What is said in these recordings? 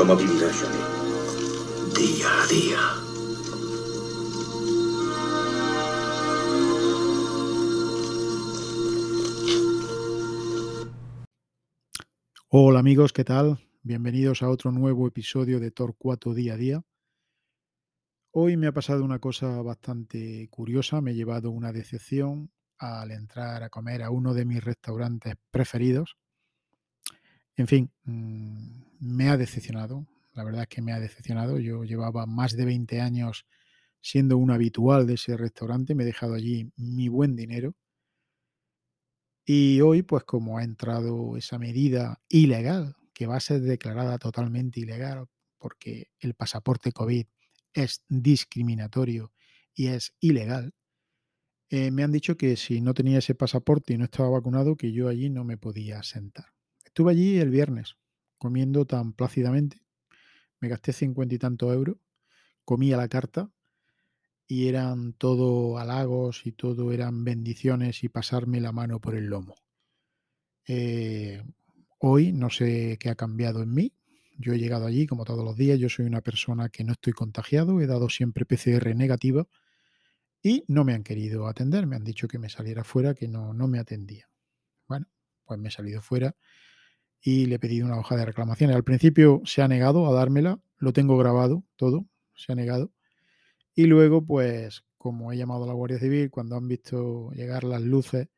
¿Cómo vivirá Johnny? Día a día. Hola amigos, ¿qué tal? Bienvenidos a otro nuevo episodio de Torcuato Día a Día. Hoy me ha pasado una cosa bastante curiosa, me he llevado una decepción al entrar a comer a uno de mis restaurantes preferidos. En fin, mm, me ha decepcionado, la verdad es que me ha decepcionado. Yo llevaba más de 20 años siendo un habitual de ese restaurante, me he dejado allí mi buen dinero. Y hoy, pues como ha entrado esa medida ilegal, que va a ser declarada totalmente ilegal, porque el pasaporte COVID es discriminatorio y es ilegal, eh, me han dicho que si no tenía ese pasaporte y no estaba vacunado, que yo allí no me podía sentar. Estuve allí el viernes comiendo tan plácidamente, me gasté cincuenta y tantos euros, comí a la carta y eran todo halagos y todo eran bendiciones y pasarme la mano por el lomo. Eh, hoy no sé qué ha cambiado en mí. Yo he llegado allí como todos los días. Yo soy una persona que no estoy contagiado. He dado siempre PCR negativa y no me han querido atender. Me han dicho que me saliera fuera, que no, no me atendía. Bueno, pues me he salido fuera y le he pedido una hoja de reclamaciones. Al principio se ha negado a dármela. Lo tengo grabado todo. Se ha negado. Y luego, pues, como he llamado a la Guardia Civil, cuando han visto llegar las luces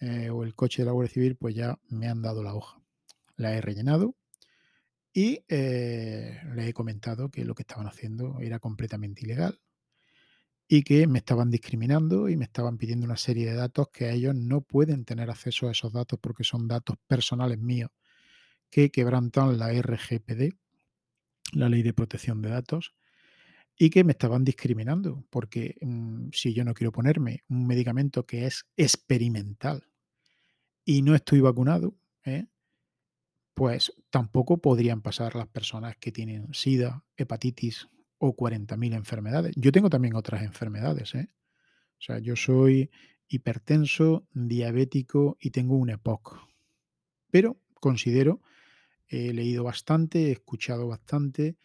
eh, o el coche de la Guardia Civil, pues ya me han dado la hoja. La he rellenado y eh, le he comentado que lo que estaban haciendo era completamente ilegal y que me estaban discriminando y me estaban pidiendo una serie de datos que ellos no pueden tener acceso a esos datos porque son datos personales míos que quebrantan la RGPD, la Ley de Protección de Datos, y que me estaban discriminando, porque mm, si yo no quiero ponerme un medicamento que es experimental y no estoy vacunado, ¿eh? pues tampoco podrían pasar las personas que tienen SIDA, hepatitis o 40.000 enfermedades. Yo tengo también otras enfermedades. ¿eh? O sea, yo soy hipertenso, diabético y tengo un EPOC. Pero considero, he leído bastante, he escuchado bastante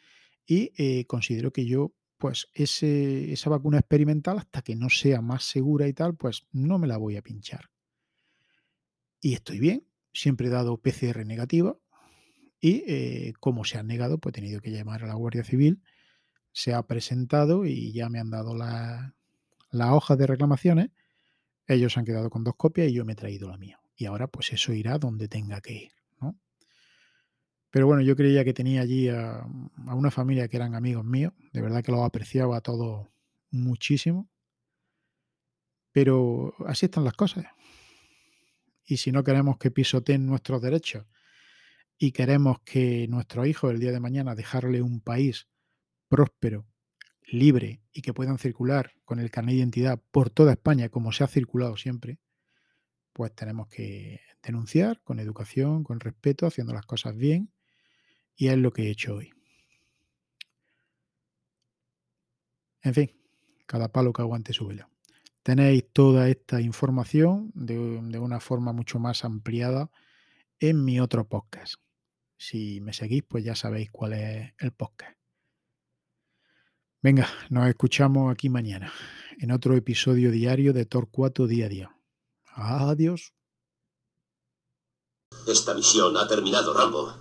y eh, considero que yo pues ese, esa vacuna experimental, hasta que no sea más segura y tal, pues no me la voy a pinchar. Y estoy bien, siempre he dado PCR negativa y eh, como se ha negado, pues he tenido que llamar a la Guardia Civil, se ha presentado y ya me han dado la, la hoja de reclamaciones, ellos han quedado con dos copias y yo me he traído la mía. Y ahora pues eso irá donde tenga que ir. Pero bueno, yo creía que tenía allí a, una familia que eran amigos míos. De verdad que los apreciaba a todos muchísimo. Pero así están las cosas. Y si no queremos que pisoteen nuestros derechos y queremos que nuestros hijos el día de mañana dejarle un país próspero, libre y que puedan circular con el carnet de identidad por toda España como se ha circulado siempre, pues tenemos que denunciar con educación, con respeto, haciendo las cosas bien y es lo que he hecho hoy. En fin, cada palo que aguante su vela. Tenéis toda esta información de, de, una forma mucho más ampliada en mi otro podcast. Si me seguís, pues ya sabéis cuál es el podcast. Venga, nos escuchamos aquí mañana en otro episodio diario de Torcuato Día a Día. Adiós. Esta misión ha terminado, Rambo.